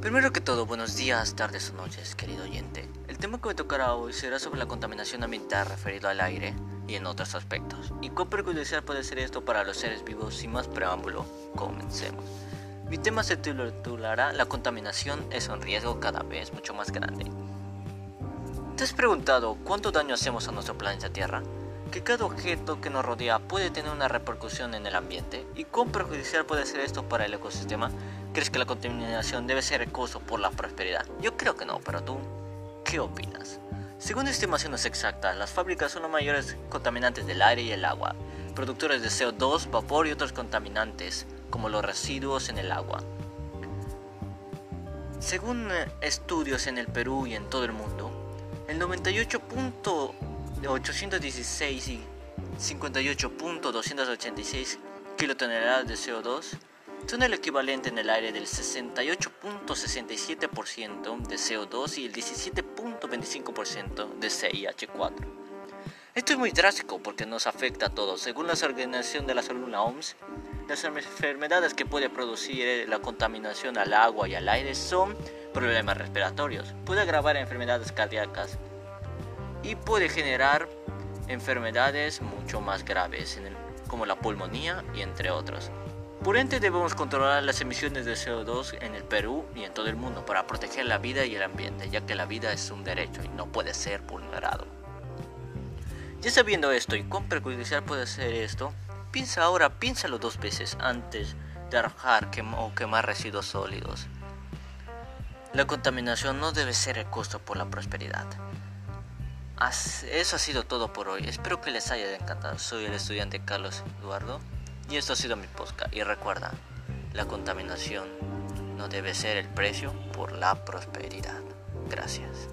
Primero que todo, buenos días, tardes o noches, querido oyente. El tema que me tocará hoy será sobre la contaminación ambiental referido al aire y en otros aspectos. ¿Y cuán perjudicial puede ser esto para los seres vivos? Sin más preámbulo, comencemos. Mi tema se titulará La contaminación es un riesgo cada vez mucho más grande. ¿Te has preguntado cuánto daño hacemos a nuestro planeta Tierra? ¿Que cada objeto que nos rodea puede tener una repercusión en el ambiente? ¿Y cuán perjudicial puede ser esto para el ecosistema? ¿Crees que la contaminación debe ser recoso por la prosperidad? Yo creo que no, pero tú, ¿qué opinas? Según estimaciones exactas, las fábricas son los mayores contaminantes del aire y el agua, productores de CO2, vapor y otros contaminantes, como los residuos en el agua. Según eh, estudios en el Perú y en todo el mundo, el 98.816 y 58.286 kilotoneladas de CO2 son el equivalente en el aire del 68.67% de CO2 y el 17.25% de CIH4. Esto es muy drástico porque nos afecta a todos. Según la Organización de la Salud, la OMS, las enfermedades que puede producir la contaminación al agua y al aire son problemas respiratorios, puede agravar enfermedades cardíacas y puede generar enfermedades mucho más graves como la pulmonía y entre otros. Por ende debemos controlar las emisiones de CO2 en el Perú y en todo el mundo para proteger la vida y el ambiente, ya que la vida es un derecho y no puede ser vulnerado. Ya sabiendo esto y cuán perjudicial puede ser esto, piensa ahora, piénsalo dos veces antes de arrojar o quemar residuos sólidos. La contaminación no debe ser el costo por la prosperidad. Eso ha sido todo por hoy. Espero que les haya encantado. Soy el estudiante Carlos Eduardo. Y esto ha sido mi podcast. Y recuerda, la contaminación no debe ser el precio por la prosperidad. Gracias.